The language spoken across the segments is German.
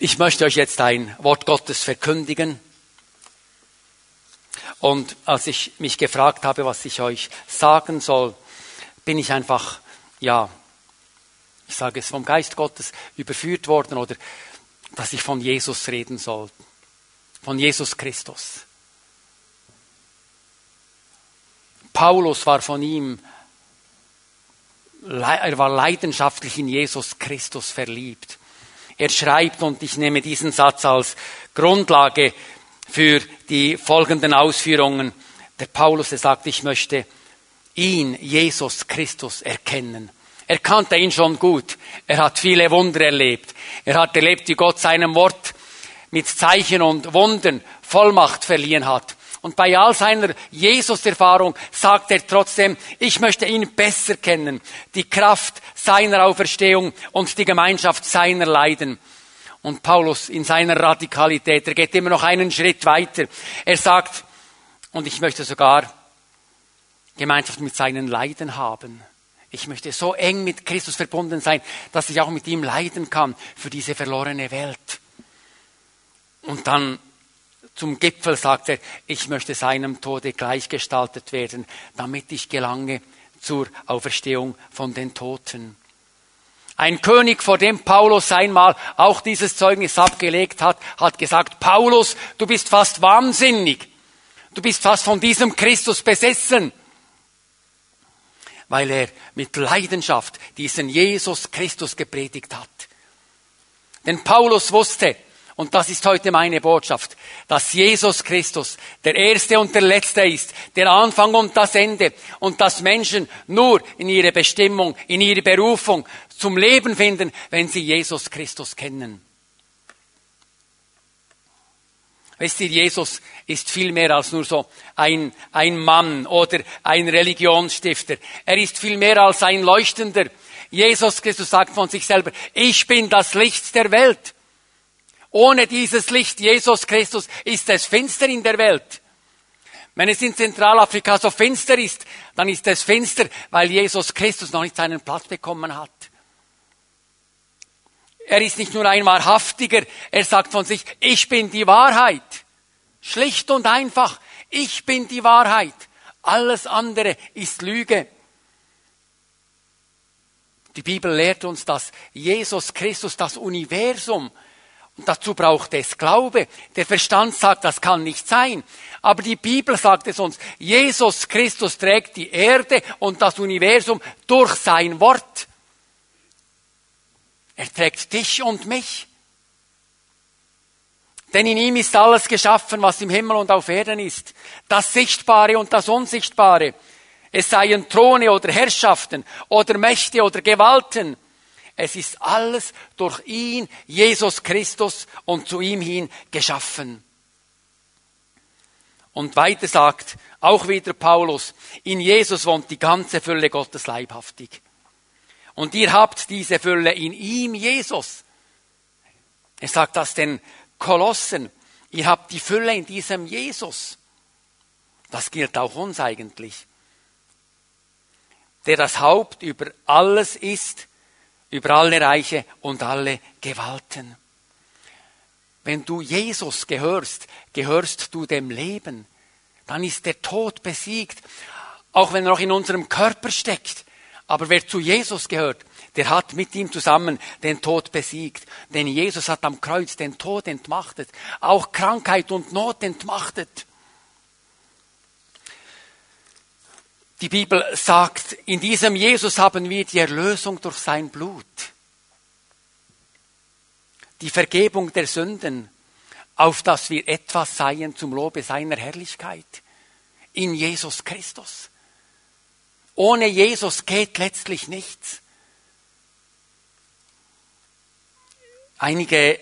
Ich möchte euch jetzt ein Wort Gottes verkündigen. Und als ich mich gefragt habe, was ich euch sagen soll, bin ich einfach, ja, ich sage es vom Geist Gottes überführt worden oder dass ich von Jesus reden soll. Von Jesus Christus. Paulus war von ihm, er war leidenschaftlich in Jesus Christus verliebt. Er schreibt, und ich nehme diesen Satz als Grundlage für die folgenden Ausführungen. Der Paulus, der sagt, ich möchte ihn, Jesus Christus, erkennen. Er kannte ihn schon gut. Er hat viele Wunder erlebt. Er hat erlebt, wie Gott seinem Wort mit Zeichen und Wundern Vollmacht verliehen hat. Und bei all seiner Jesus-Erfahrung sagt er trotzdem, ich möchte ihn besser kennen, die Kraft seiner Auferstehung und die Gemeinschaft seiner Leiden. Und Paulus in seiner Radikalität, er geht immer noch einen Schritt weiter. Er sagt, und ich möchte sogar Gemeinschaft mit seinen Leiden haben. Ich möchte so eng mit Christus verbunden sein, dass ich auch mit ihm leiden kann für diese verlorene Welt. Und dann zum Gipfel sagt er, ich möchte seinem Tode gleichgestaltet werden, damit ich gelange zur Auferstehung von den Toten. Ein König, vor dem Paulus einmal auch dieses Zeugnis abgelegt hat, hat gesagt, Paulus, du bist fast wahnsinnig. Du bist fast von diesem Christus besessen. Weil er mit Leidenschaft diesen Jesus Christus gepredigt hat. Denn Paulus wusste, und das ist heute meine Botschaft, dass Jesus Christus der Erste und der Letzte ist, der Anfang und das Ende und dass Menschen nur in ihre Bestimmung, in ihre Berufung zum Leben finden, wenn sie Jesus Christus kennen. Wisst ihr, Jesus ist viel mehr als nur so ein, ein Mann oder ein Religionsstifter. Er ist viel mehr als ein Leuchtender. Jesus Christus sagt von sich selber, ich bin das Licht der Welt. Ohne dieses Licht, Jesus Christus, ist es finster in der Welt. Wenn es in Zentralafrika so finster ist, dann ist es finster, weil Jesus Christus noch nicht seinen Platz bekommen hat. Er ist nicht nur ein Wahrhaftiger, er sagt von sich, ich bin die Wahrheit. Schlicht und einfach, ich bin die Wahrheit. Alles andere ist Lüge. Die Bibel lehrt uns, dass Jesus Christus das Universum dazu braucht es Glaube. Der Verstand sagt, das kann nicht sein. Aber die Bibel sagt es uns, Jesus Christus trägt die Erde und das Universum durch sein Wort. Er trägt dich und mich. Denn in ihm ist alles geschaffen, was im Himmel und auf Erden ist. Das Sichtbare und das Unsichtbare. Es seien Throne oder Herrschaften oder Mächte oder Gewalten es ist alles durch ihn, Jesus Christus, und zu ihm hin geschaffen. Und weiter sagt auch wieder Paulus, in Jesus wohnt die ganze Fülle Gottes leibhaftig. Und ihr habt diese Fülle in ihm, Jesus. Er sagt das den Kolossen. Ihr habt die Fülle in diesem Jesus. Das gilt auch uns eigentlich. Der das Haupt über alles ist, über alle Reiche und alle Gewalten. Wenn du Jesus gehörst, gehörst du dem Leben. Dann ist der Tod besiegt, auch wenn er noch in unserem Körper steckt. Aber wer zu Jesus gehört, der hat mit ihm zusammen den Tod besiegt. Denn Jesus hat am Kreuz den Tod entmachtet, auch Krankheit und Not entmachtet. Die Bibel sagt, in diesem Jesus haben wir die Erlösung durch sein Blut, die Vergebung der Sünden, auf dass wir etwas seien zum Lobe seiner Herrlichkeit. In Jesus Christus. Ohne Jesus geht letztlich nichts. Einige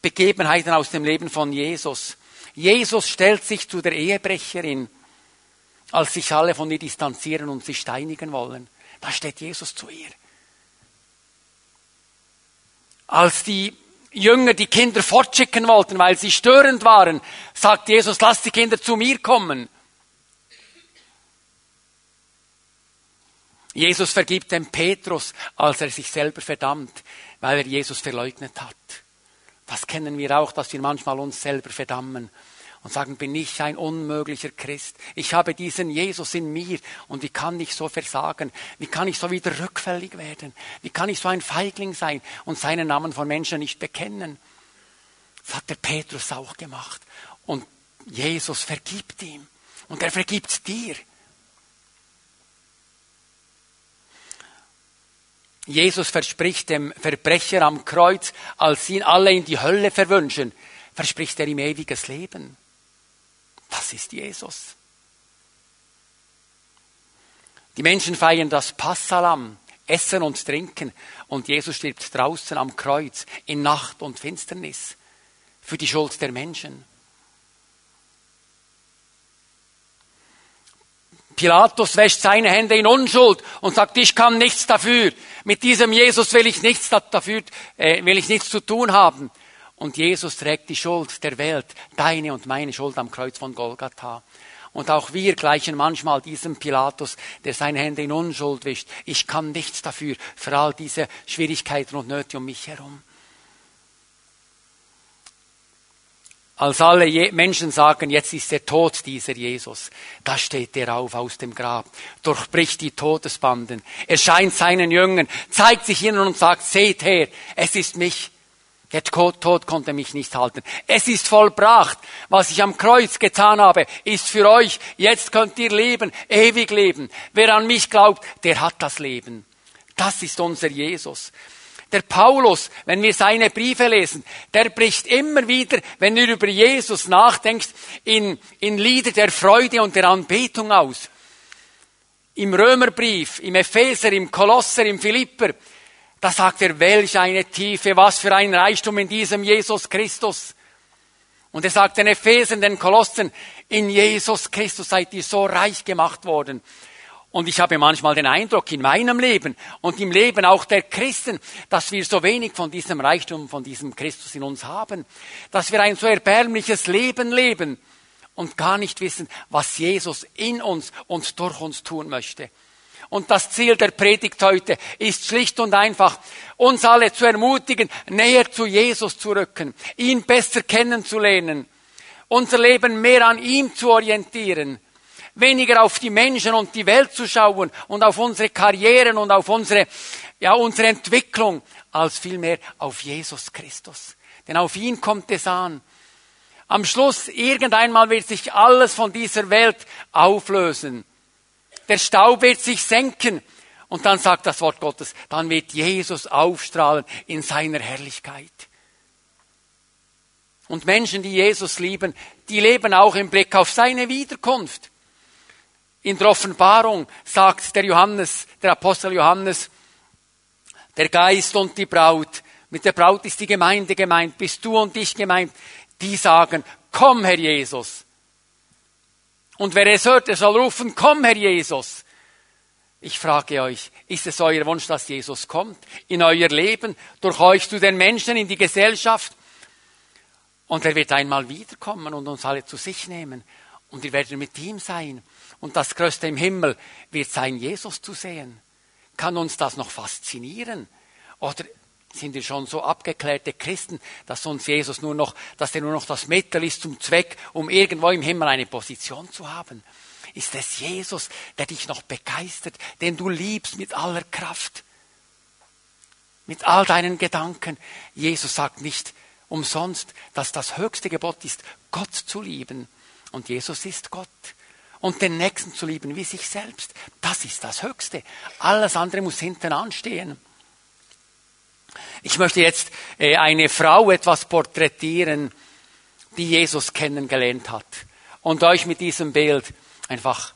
Begebenheiten aus dem Leben von Jesus. Jesus stellt sich zu der Ehebrecherin als sich alle von ihr distanzieren und sie steinigen wollen. Da steht Jesus zu ihr. Als die Jünger die Kinder fortschicken wollten, weil sie störend waren, sagt Jesus, lass die Kinder zu mir kommen. Jesus vergibt dem Petrus, als er sich selber verdammt, weil er Jesus verleugnet hat. Das kennen wir auch, dass wir manchmal uns selber verdammen und sagen, bin ich ein unmöglicher Christ? Ich habe diesen Jesus in mir und wie kann ich so versagen? Wie kann ich so wieder rückfällig werden? Wie kann ich so ein Feigling sein und seinen Namen von Menschen nicht bekennen? Das hat der Petrus auch gemacht. Und Jesus vergibt ihm. Und er vergibt dir. Jesus verspricht dem Verbrecher am Kreuz, als ihn alle in die Hölle verwünschen, verspricht er ihm ewiges Leben. Das ist Jesus. Die Menschen feiern das Passalam, essen und trinken, und Jesus stirbt draußen am Kreuz in Nacht und Finsternis für die Schuld der Menschen. Pilatus wäscht seine Hände in Unschuld und sagt, ich kann nichts dafür. Mit diesem Jesus will ich nichts dafür, äh, will ich nichts zu tun haben. Und Jesus trägt die Schuld der Welt, deine und meine Schuld am Kreuz von Golgatha. Und auch wir gleichen manchmal diesem Pilatus, der seine Hände in Unschuld wischt. Ich kann nichts dafür, für all diese Schwierigkeiten und Nöte um mich herum. Als alle Menschen sagen, jetzt ist er tot, dieser Jesus, da steht er auf aus dem Grab, durchbricht die Todesbanden, erscheint seinen Jüngern, zeigt sich ihnen und sagt, seht her, es ist mich. Der Tod konnte mich nicht halten. Es ist vollbracht. Was ich am Kreuz getan habe, ist für euch. Jetzt könnt ihr leben, ewig leben. Wer an mich glaubt, der hat das Leben. Das ist unser Jesus. Der Paulus, wenn wir seine Briefe lesen, der bricht immer wieder, wenn du über Jesus nachdenkst, in, in Lieder der Freude und der Anbetung aus. Im Römerbrief, im Epheser, im Kolosser, im Philipper, da sagt er, welch eine Tiefe, was für ein Reichtum in diesem Jesus Christus. Und er sagt den Ephesern, den Kolossen, in Jesus Christus seid ihr so reich gemacht worden. Und ich habe manchmal den Eindruck in meinem Leben und im Leben auch der Christen, dass wir so wenig von diesem Reichtum, von diesem Christus in uns haben, dass wir ein so erbärmliches Leben leben und gar nicht wissen, was Jesus in uns und durch uns tun möchte. Und das Ziel der Predigt heute ist schlicht und einfach, uns alle zu ermutigen, näher zu Jesus zu rücken, ihn besser kennenzulernen, unser Leben mehr an ihm zu orientieren, weniger auf die Menschen und die Welt zu schauen und auf unsere Karrieren und auf unsere, ja, unsere Entwicklung, als vielmehr auf Jesus Christus. Denn auf ihn kommt es an. Am Schluss, irgendeinmal wird sich alles von dieser Welt auflösen der Staub wird sich senken. Und dann sagt das Wort Gottes, dann wird Jesus aufstrahlen in seiner Herrlichkeit. Und Menschen, die Jesus lieben, die leben auch im Blick auf seine Wiederkunft. In der Offenbarung sagt der Johannes, der Apostel Johannes, der Geist und die Braut, mit der Braut ist die Gemeinde gemeint, bist du und ich gemeint, die sagen, komm Herr Jesus. Und wer es hört, der soll rufen, komm, Herr Jesus. Ich frage euch, ist es euer Wunsch, dass Jesus kommt in euer Leben, durch euch zu den Menschen, in die Gesellschaft? Und er wird einmal wiederkommen und uns alle zu sich nehmen. Und wir werden mit ihm sein. Und das Größte im Himmel wird sein, Jesus zu sehen. Kann uns das noch faszinieren? Oder sind wir schon so abgeklärte Christen, dass uns Jesus nur noch, dass er nur noch das Mittel ist zum Zweck, um irgendwo im Himmel eine Position zu haben? Ist es Jesus, der dich noch begeistert, den du liebst mit aller Kraft, mit all deinen Gedanken? Jesus sagt nicht umsonst, dass das höchste Gebot ist, Gott zu lieben. Und Jesus ist Gott. Und den Nächsten zu lieben wie sich selbst. Das ist das Höchste. Alles andere muss hinten anstehen. Ich möchte jetzt äh, eine Frau etwas porträtieren, die Jesus kennengelernt hat und euch mit diesem Bild einfach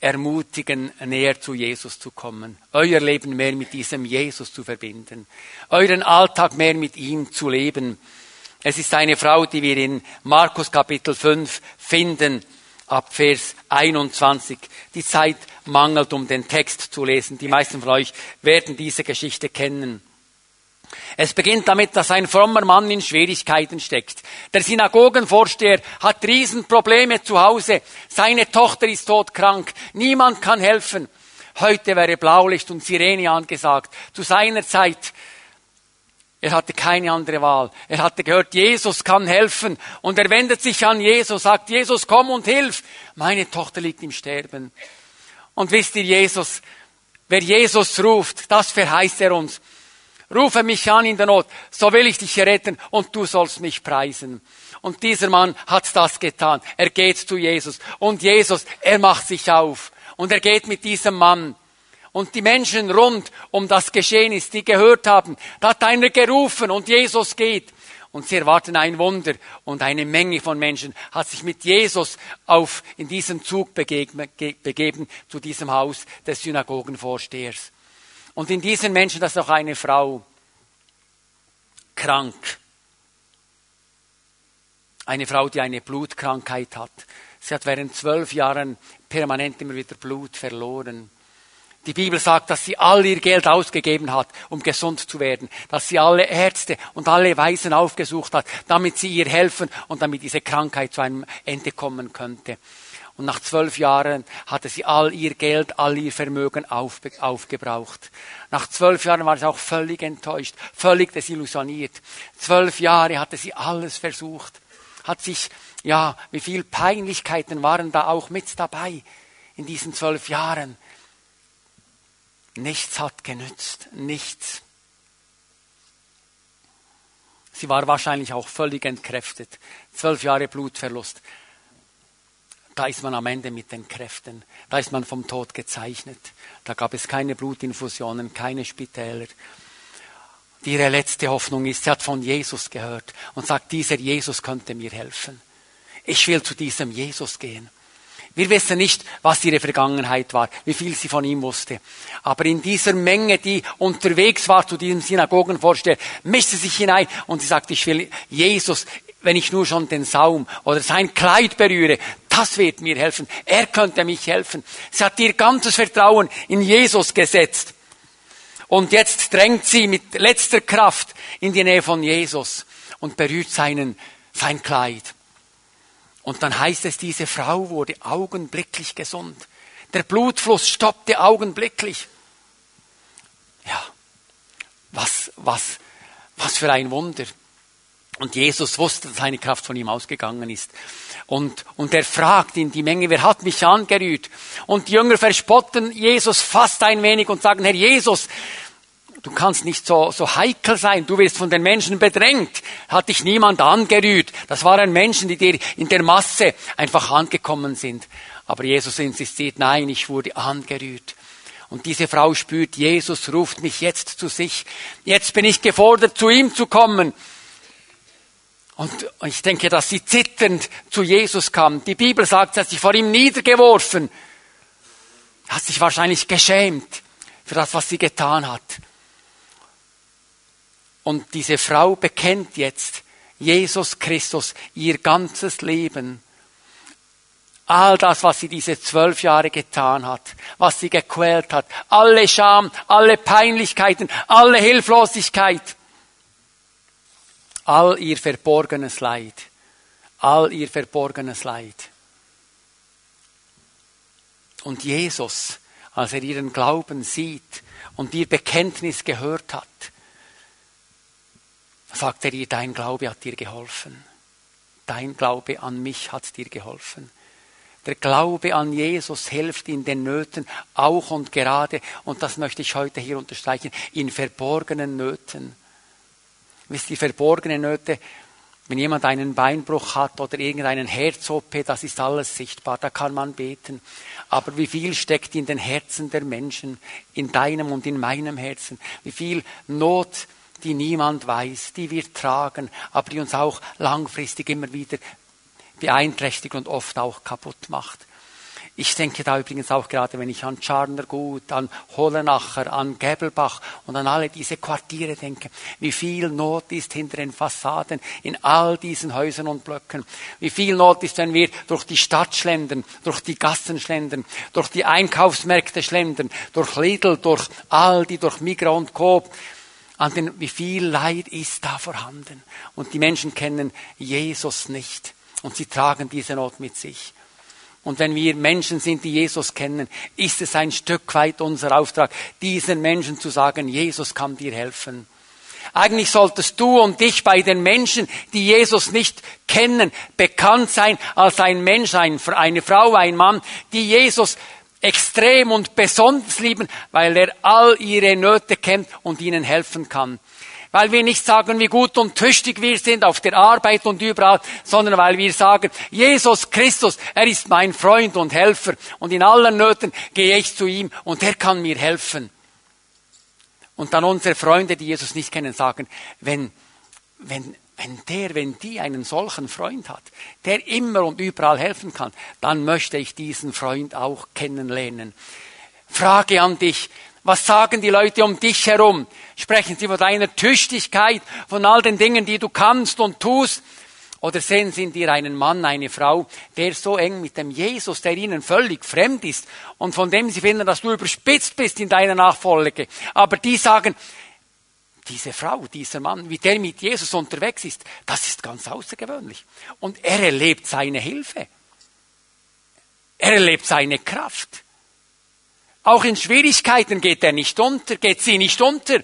ermutigen, näher zu Jesus zu kommen, euer Leben mehr mit diesem Jesus zu verbinden, euren Alltag mehr mit ihm zu leben. Es ist eine Frau, die wir in Markus Kapitel 5 finden, ab Vers 21. Die Zeit mangelt, um den Text zu lesen. Die meisten von euch werden diese Geschichte kennen. Es beginnt damit, dass ein frommer Mann in Schwierigkeiten steckt. Der Synagogenvorsteher hat Riesenprobleme zu Hause. Seine Tochter ist todkrank. Niemand kann helfen. Heute wäre Blaulicht und Sirene angesagt. Zu seiner Zeit Er hatte keine andere Wahl. Er hatte gehört, Jesus kann helfen. Und er wendet sich an Jesus, sagt, Jesus, komm und hilf. Meine Tochter liegt im Sterben. Und wisst ihr, Jesus, wer Jesus ruft, das verheißt er uns. Rufe mich an in der Not, so will ich dich retten und du sollst mich preisen. Und dieser Mann hat das getan. Er geht zu Jesus. Und Jesus, er macht sich auf. Und er geht mit diesem Mann und die Menschen rund um das Geschehen ist, die gehört haben, da hat einer gerufen und Jesus geht. Und sie erwarten ein Wunder. Und eine Menge von Menschen hat sich mit Jesus auf, in diesen Zug begeben, begeben zu diesem Haus des Synagogenvorstehers. Und in diesen Menschen, das ist auch eine Frau, krank. Eine Frau, die eine Blutkrankheit hat. Sie hat während zwölf Jahren permanent immer wieder Blut verloren. Die Bibel sagt, dass sie all ihr Geld ausgegeben hat, um gesund zu werden, dass sie alle Ärzte und alle Weisen aufgesucht hat, damit sie ihr helfen und damit diese Krankheit zu einem Ende kommen könnte. Und nach zwölf Jahren hatte sie all ihr Geld, all ihr Vermögen auf, aufgebraucht. Nach zwölf Jahren war sie auch völlig enttäuscht, völlig desillusioniert. Zwölf Jahre hatte sie alles versucht, hat sich, ja, wie viel Peinlichkeiten waren da auch mit dabei in diesen zwölf Jahren. Nichts hat genützt, nichts. Sie war wahrscheinlich auch völlig entkräftet. Zwölf Jahre Blutverlust. Da ist man am Ende mit den Kräften. Da ist man vom Tod gezeichnet. Da gab es keine Blutinfusionen, keine Spitäler. Ihre letzte Hoffnung ist, sie hat von Jesus gehört und sagt, dieser Jesus könnte mir helfen. Ich will zu diesem Jesus gehen. Wir wissen nicht, was ihre Vergangenheit war, wie viel sie von ihm wusste. Aber in dieser Menge, die unterwegs war zu diesem Synagogenvorsteher, mischte sich hinein und sie sagte, ich will Jesus, wenn ich nur schon den Saum oder sein Kleid berühre, das wird mir helfen. Er könnte mich helfen. Sie hat ihr ganzes Vertrauen in Jesus gesetzt. Und jetzt drängt sie mit letzter Kraft in die Nähe von Jesus und berührt seinen, sein Kleid. Und dann heißt es, diese Frau wurde augenblicklich gesund. Der Blutfluss stoppte augenblicklich. Ja, was, was, was für ein Wunder. Und Jesus wusste, dass seine Kraft von ihm ausgegangen ist. Und, und er fragt in die Menge, wer hat mich angerührt? Und die Jünger verspotten Jesus fast ein wenig und sagen, Herr Jesus, du kannst nicht so, so heikel sein, du wirst von den Menschen bedrängt. Hat dich niemand angerührt. Das waren Menschen, die dir in der Masse einfach angekommen sind. Aber Jesus insistiert, nein, ich wurde angerührt. Und diese Frau spürt, Jesus ruft mich jetzt zu sich. Jetzt bin ich gefordert, zu ihm zu kommen. Und ich denke, dass sie zitternd zu Jesus kam. Die Bibel sagt, sie hat sich vor ihm niedergeworfen. Hat sich wahrscheinlich geschämt für das, was sie getan hat. Und diese Frau bekennt jetzt Jesus Christus ihr ganzes Leben. All das, was sie diese zwölf Jahre getan hat, was sie gequält hat, alle Scham, alle Peinlichkeiten, alle Hilflosigkeit, all ihr verborgenes Leid, all ihr verborgenes Leid. Und Jesus, als er ihren Glauben sieht und ihr Bekenntnis gehört hat, sagt er ihr, dein Glaube hat dir geholfen. Dein Glaube an mich hat dir geholfen. Der Glaube an Jesus hilft in den Nöten auch und gerade, und das möchte ich heute hier unterstreichen, in verborgenen Nöten. Wisst ihr, verborgene Nöte, wenn jemand einen Beinbruch hat oder irgendeinen Herz-OP, das ist alles sichtbar, da kann man beten. Aber wie viel steckt in den Herzen der Menschen, in deinem und in meinem Herzen? Wie viel Not die niemand weiß, die wir tragen, aber die uns auch langfristig immer wieder beeinträchtigt und oft auch kaputt macht. Ich denke da übrigens auch gerade, wenn ich an Scharnergut, an Hollenacher, an Gäbelbach und an alle diese Quartiere denke, wie viel Not ist hinter den Fassaden in all diesen Häusern und Blöcken. Wie viel Not ist, wenn wir durch die Stadt schlendern, durch die Gassen schlendern, durch die Einkaufsmärkte schlendern, durch Lidl, durch Aldi, durch Migros und Coop an den, wie viel Leid ist da vorhanden. Und die Menschen kennen Jesus nicht. Und sie tragen diese Not mit sich. Und wenn wir Menschen sind, die Jesus kennen, ist es ein Stück weit unser Auftrag, diesen Menschen zu sagen, Jesus kann dir helfen. Eigentlich solltest du und dich bei den Menschen, die Jesus nicht kennen, bekannt sein als ein Mensch, eine Frau, ein Mann, die Jesus extrem und besonders lieben, weil er all ihre Nöte kennt und ihnen helfen kann. Weil wir nicht sagen, wie gut und tüchtig wir sind auf der Arbeit und überall, sondern weil wir sagen, Jesus Christus, er ist mein Freund und Helfer und in allen Nöten gehe ich zu ihm und er kann mir helfen. Und dann unsere Freunde, die Jesus nicht kennen, sagen, wenn, wenn, wenn der, wenn die einen solchen Freund hat, der immer und überall helfen kann, dann möchte ich diesen Freund auch kennenlernen. Frage an dich, was sagen die Leute um dich herum? Sprechen sie von deiner Tüchtigkeit, von all den Dingen, die du kannst und tust? Oder sehen sie in dir einen Mann, eine Frau, der so eng mit dem Jesus, der ihnen völlig fremd ist und von dem sie finden, dass du überspitzt bist in deiner Nachfolge. Aber die sagen, diese Frau, dieser Mann, wie der mit Jesus unterwegs ist, das ist ganz außergewöhnlich. Und er erlebt seine Hilfe. Er erlebt seine Kraft. Auch in Schwierigkeiten geht er nicht unter, geht sie nicht unter,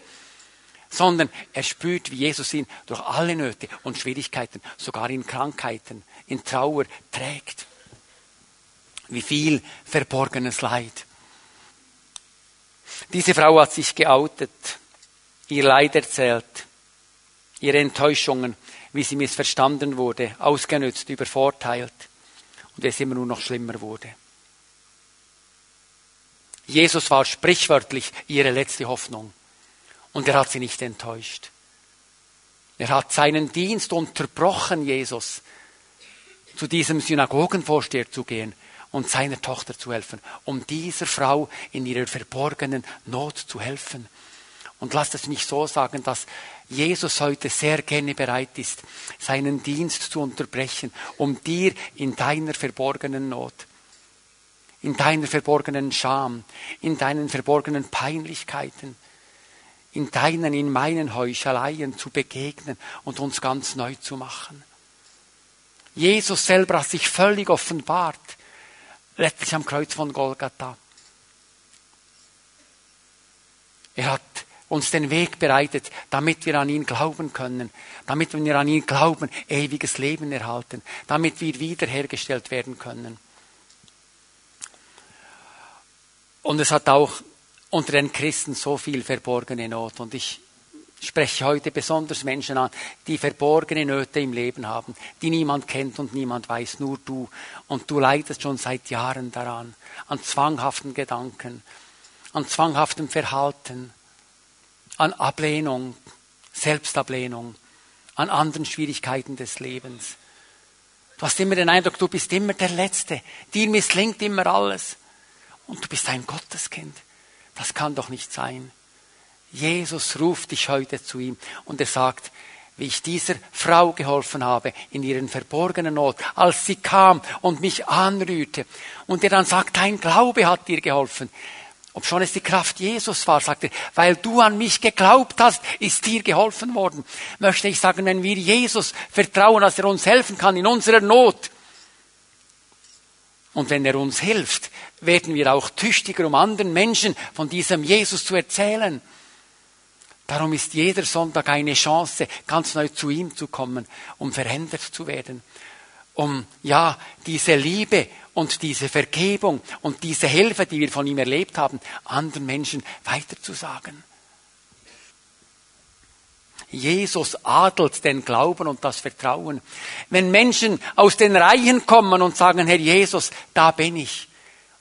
sondern er spürt, wie Jesus ihn durch alle Nöte und Schwierigkeiten, sogar in Krankheiten, in Trauer trägt. Wie viel verborgenes Leid. Diese Frau hat sich geoutet, ihr Leid erzählt, ihre Enttäuschungen, wie sie missverstanden wurde, ausgenützt, übervorteilt und es immer nur noch schlimmer wurde. Jesus war sprichwörtlich ihre letzte Hoffnung. Und er hat sie nicht enttäuscht. Er hat seinen Dienst unterbrochen, Jesus, zu diesem Synagogenvorsteher zu gehen und seiner Tochter zu helfen, um dieser Frau in ihrer verborgenen Not zu helfen. Und lasst es mich so sagen, dass Jesus heute sehr gerne bereit ist, seinen Dienst zu unterbrechen, um dir in deiner verborgenen Not in deiner verborgenen Scham, in deinen verborgenen Peinlichkeiten, in deinen, in meinen Heucheleien zu begegnen und uns ganz neu zu machen. Jesus selber hat sich völlig offenbart, letztlich am Kreuz von Golgatha. Er hat uns den Weg bereitet, damit wir an ihn glauben können, damit wir an ihn glauben, ewiges Leben erhalten, damit wir wiederhergestellt werden können. Und es hat auch unter den Christen so viel verborgene Not. Und ich spreche heute besonders Menschen an, die verborgene Nöte im Leben haben, die niemand kennt und niemand weiß, nur du. Und du leidest schon seit Jahren daran, an zwanghaften Gedanken, an zwanghaftem Verhalten, an Ablehnung, Selbstablehnung, an anderen Schwierigkeiten des Lebens. Du hast immer den Eindruck, du bist immer der Letzte, dir misslingt immer alles und du bist ein Gotteskind. Das kann doch nicht sein. Jesus ruft dich heute zu ihm und er sagt, wie ich dieser Frau geholfen habe in ihren verborgenen Not, als sie kam und mich anrührte. Und er dann sagt, dein Glaube hat dir geholfen. Ob schon es die Kraft Jesus war, sagt er, weil du an mich geglaubt hast, ist dir geholfen worden. Möchte ich sagen, wenn wir Jesus vertrauen, dass er uns helfen kann in unserer Not, und wenn er uns hilft, werden wir auch tüchtiger, um anderen Menschen von diesem Jesus zu erzählen. Darum ist jeder Sonntag eine Chance, ganz neu zu ihm zu kommen, um verändert zu werden, um ja diese Liebe und diese Vergebung und diese Hilfe, die wir von ihm erlebt haben, anderen Menschen weiterzusagen. Jesus adelt den Glauben und das Vertrauen. Wenn Menschen aus den Reihen kommen und sagen, Herr Jesus, da bin ich.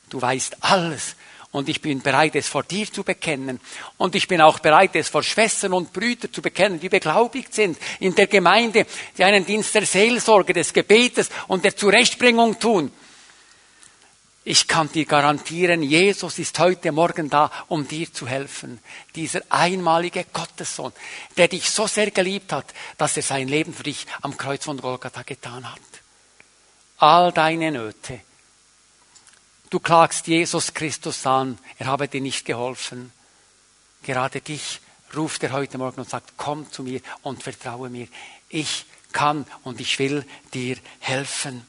Du weißt alles und ich bin bereit, es vor dir zu bekennen. Und ich bin auch bereit, es vor Schwestern und Brüdern zu bekennen, die beglaubigt sind in der Gemeinde, die einen Dienst der Seelsorge, des Gebetes und der Zurechtbringung tun. Ich kann dir garantieren, Jesus ist heute Morgen da, um dir zu helfen. Dieser einmalige Gottessohn, der dich so sehr geliebt hat, dass er sein Leben für dich am Kreuz von Golgatha getan hat. All deine Nöte. Du klagst Jesus Christus an, er habe dir nicht geholfen. Gerade dich ruft er heute Morgen und sagt, komm zu mir und vertraue mir. Ich kann und ich will dir helfen.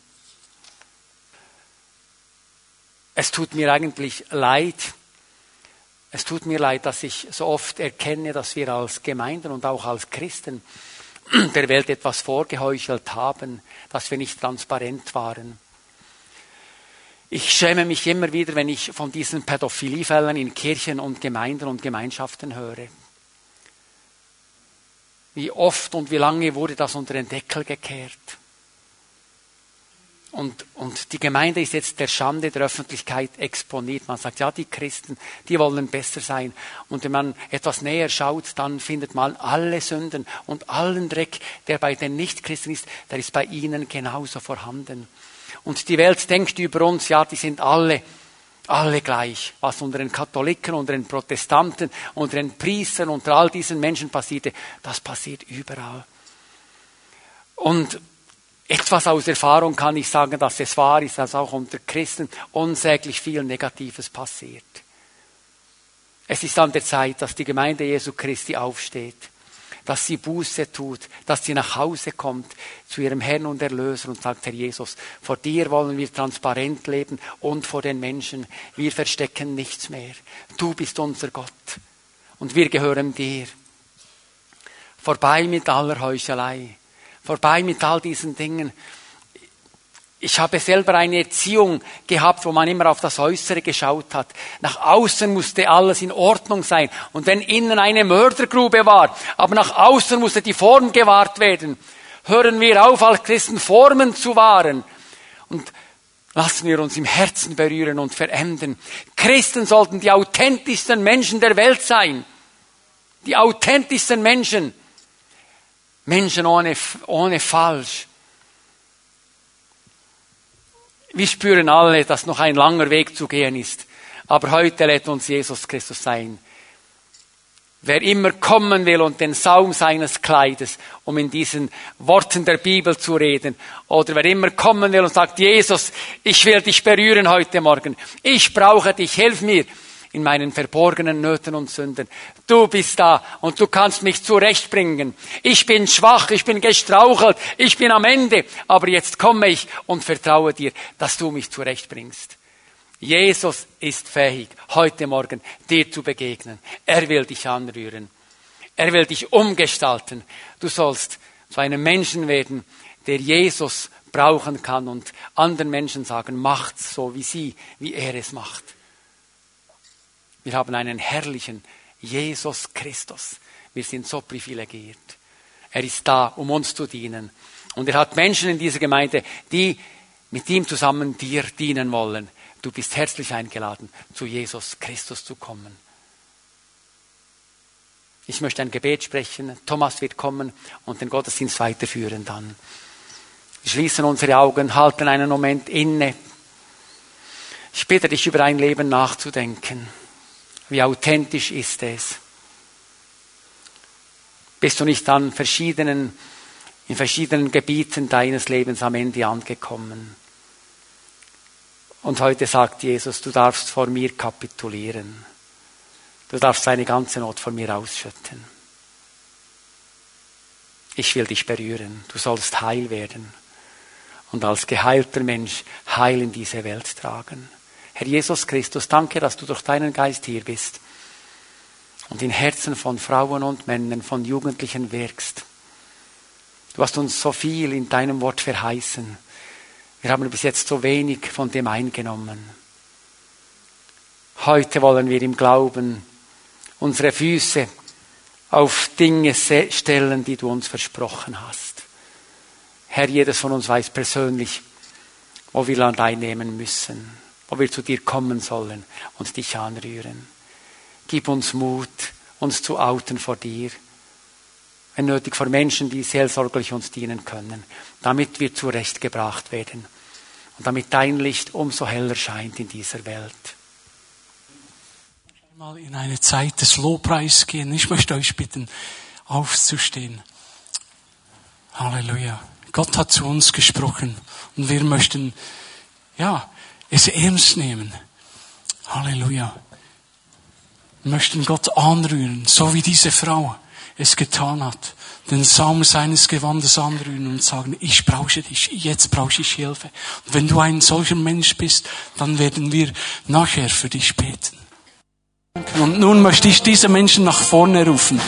Es tut mir eigentlich leid, Es tut mir leid, dass ich so oft erkenne, dass wir als Gemeinden und auch als Christen der Welt etwas vorgeheuchelt haben, dass wir nicht transparent waren. Ich schäme mich immer wieder, wenn ich von diesen Pädophiliefällen in Kirchen und Gemeinden und Gemeinschaften höre. Wie oft und wie lange wurde das unter den Deckel gekehrt? Und, und die Gemeinde ist jetzt der Schande der Öffentlichkeit exponiert. Man sagt, ja, die Christen, die wollen besser sein. Und wenn man etwas näher schaut, dann findet man alle Sünden und allen Dreck, der bei den Nichtchristen ist, der ist bei ihnen genauso vorhanden. Und die Welt denkt über uns, ja, die sind alle, alle gleich. Was unter den Katholiken, unter den Protestanten, unter den Priestern, unter all diesen Menschen passierte, das passiert überall. Und etwas aus Erfahrung kann ich sagen, dass es wahr ist, dass auch unter Christen unsäglich viel Negatives passiert. Es ist an der Zeit, dass die Gemeinde Jesu Christi aufsteht, dass sie Buße tut, dass sie nach Hause kommt zu ihrem Herrn und Erlöser und sagt, Herr Jesus, vor dir wollen wir transparent leben und vor den Menschen. Wir verstecken nichts mehr. Du bist unser Gott und wir gehören dir. Vorbei mit aller Heuchelei vorbei mit all diesen Dingen. Ich habe selber eine Erziehung gehabt, wo man immer auf das Äußere geschaut hat. Nach außen musste alles in Ordnung sein. Und wenn innen eine Mördergrube war, aber nach außen musste die Form gewahrt werden, hören wir auf, als Christen Formen zu wahren. Und lassen wir uns im Herzen berühren und verändern. Christen sollten die authentischsten Menschen der Welt sein. Die authentischsten Menschen. Menschen ohne, ohne Falsch. Wir spüren alle, dass noch ein langer Weg zu gehen ist. Aber heute lädt uns Jesus Christus sein. Wer immer kommen will und den Saum seines Kleides, um in diesen Worten der Bibel zu reden, oder wer immer kommen will und sagt, Jesus, ich will dich berühren heute Morgen, ich brauche dich, hilf mir, in meinen verborgenen Nöten und Sünden. Du bist da und du kannst mich zurechtbringen. Ich bin schwach, ich bin gestrauchelt, ich bin am Ende, aber jetzt komme ich und vertraue dir, dass du mich zurechtbringst. Jesus ist fähig, heute Morgen dir zu begegnen. Er will dich anrühren. Er will dich umgestalten. Du sollst zu einem Menschen werden, der Jesus brauchen kann und anderen Menschen sagen, macht's so wie sie, wie er es macht. Wir haben einen herrlichen Jesus Christus. Wir sind so privilegiert. Er ist da, um uns zu dienen. Und er hat Menschen in dieser Gemeinde, die mit ihm zusammen dir dienen wollen. Du bist herzlich eingeladen, zu Jesus Christus zu kommen. Ich möchte ein Gebet sprechen. Thomas wird kommen und den Gottesdienst weiterführen dann. Wir schließen unsere Augen, halten einen Moment inne. Ich bitte dich, über dein Leben nachzudenken. Wie authentisch ist es? Bist du nicht an verschiedenen, in verschiedenen Gebieten deines Lebens am Ende angekommen? Und heute sagt Jesus, du darfst vor mir kapitulieren. Du darfst deine ganze Not vor mir ausschütten. Ich will dich berühren. Du sollst heil werden. Und als geheilter Mensch Heil in diese Welt tragen. Herr Jesus Christus, danke, dass du durch deinen Geist hier bist und in Herzen von Frauen und Männern, von Jugendlichen wirkst. Du hast uns so viel in deinem Wort verheißen. Wir haben bis jetzt so wenig von dem eingenommen. Heute wollen wir im Glauben unsere Füße auf Dinge stellen, die du uns versprochen hast. Herr, jedes von uns weiß persönlich, wo wir Land einnehmen müssen wo wir zu dir kommen sollen und dich anrühren. Gib uns Mut, uns zu outen vor dir, wenn nötig vor Menschen, die seelsorglich uns dienen können, damit wir zurechtgebracht werden und damit dein Licht umso heller scheint in dieser Welt. Mal in eine Zeit des Lobpreis gehen. Ich möchte euch bitten, aufzustehen. Halleluja. Gott hat zu uns gesprochen und wir möchten, ja, es ernst nehmen. Halleluja. Wir möchten Gott anrühren, so wie diese Frau es getan hat. Den Saum seines Gewandes anrühren und sagen, ich brauche dich, jetzt brauche ich Hilfe. Und wenn du ein solcher Mensch bist, dann werden wir nachher für dich beten. Und nun möchte ich diese Menschen nach vorne rufen,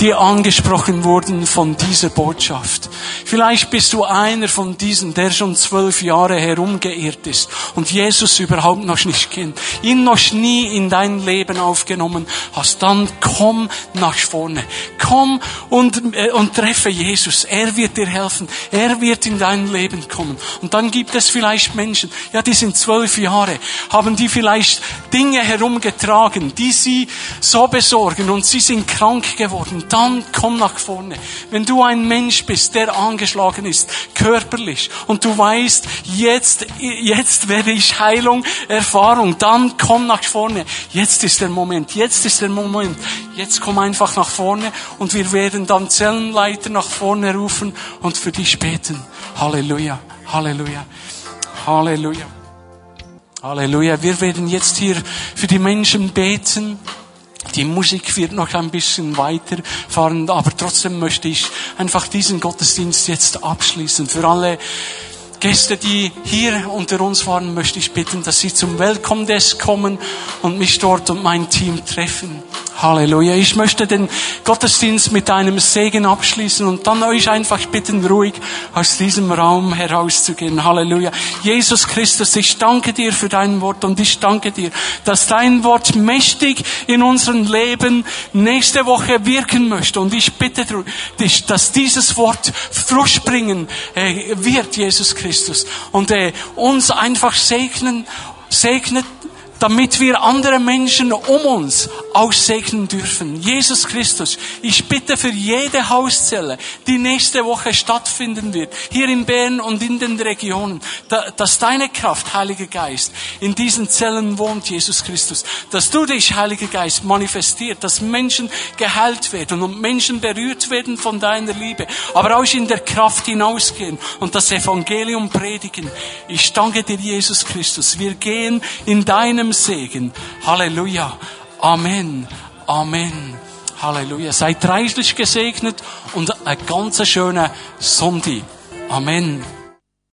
die angesprochen wurden von dieser Botschaft. Vielleicht bist du einer von diesen, der schon zwölf Jahre herumgeirrt ist und Jesus überhaupt noch nicht kennt, ihn noch nie in dein Leben aufgenommen hast. Dann komm nach vorne. Komm und, äh, und treffe Jesus. Er wird dir helfen. Er wird in dein Leben kommen. Und dann gibt es vielleicht Menschen, ja, die sind zwölf Jahre, haben die vielleicht Dinge herumgetragen, die sie so besorgen und sie sind krank geworden dann komm nach vorne. Wenn du ein Mensch bist, der angeschlagen ist, körperlich, und du weißt, jetzt, jetzt werde ich Heilung, Erfahrung, dann komm nach vorne. Jetzt ist der Moment, jetzt ist der Moment. Jetzt komm einfach nach vorne und wir werden dann Zellenleiter nach vorne rufen und für dich beten. Halleluja, Halleluja, Halleluja. Halleluja. Wir werden jetzt hier für die Menschen beten. Die Musik wird noch ein bisschen weiterfahren, aber trotzdem möchte ich einfach diesen Gottesdienst jetzt abschließen. Für alle Gäste, die hier unter uns waren, möchte ich bitten, dass sie zum Welcome Desk kommen und mich dort und mein Team treffen. Halleluja. Ich möchte den Gottesdienst mit einem Segen abschließen und dann euch einfach bitten, ruhig aus diesem Raum herauszugehen. Halleluja. Jesus Christus, ich danke dir für dein Wort und ich danke dir, dass dein Wort mächtig in unserem Leben nächste Woche wirken möchte. Und ich bitte dich, dass dieses Wort Frucht bringen äh, wird, Jesus Christus. Und äh, uns einfach segnen, segnet damit wir andere Menschen um uns aussegnen dürfen. Jesus Christus, ich bitte für jede Hauszelle, die nächste Woche stattfinden wird, hier in Bern und in den Regionen, dass deine Kraft, Heiliger Geist, in diesen Zellen wohnt, Jesus Christus, dass du dich, Heiliger Geist, manifestiert, dass Menschen geheilt werden und Menschen berührt werden von deiner Liebe, aber auch in der Kraft hinausgehen und das Evangelium predigen. Ich danke dir, Jesus Christus. Wir gehen in deinem deinem Segen. Halleluja. Amen. Amen. Halleluja. Seid reichlich gesegnet und eine ganz schöne Sonntag. Amen.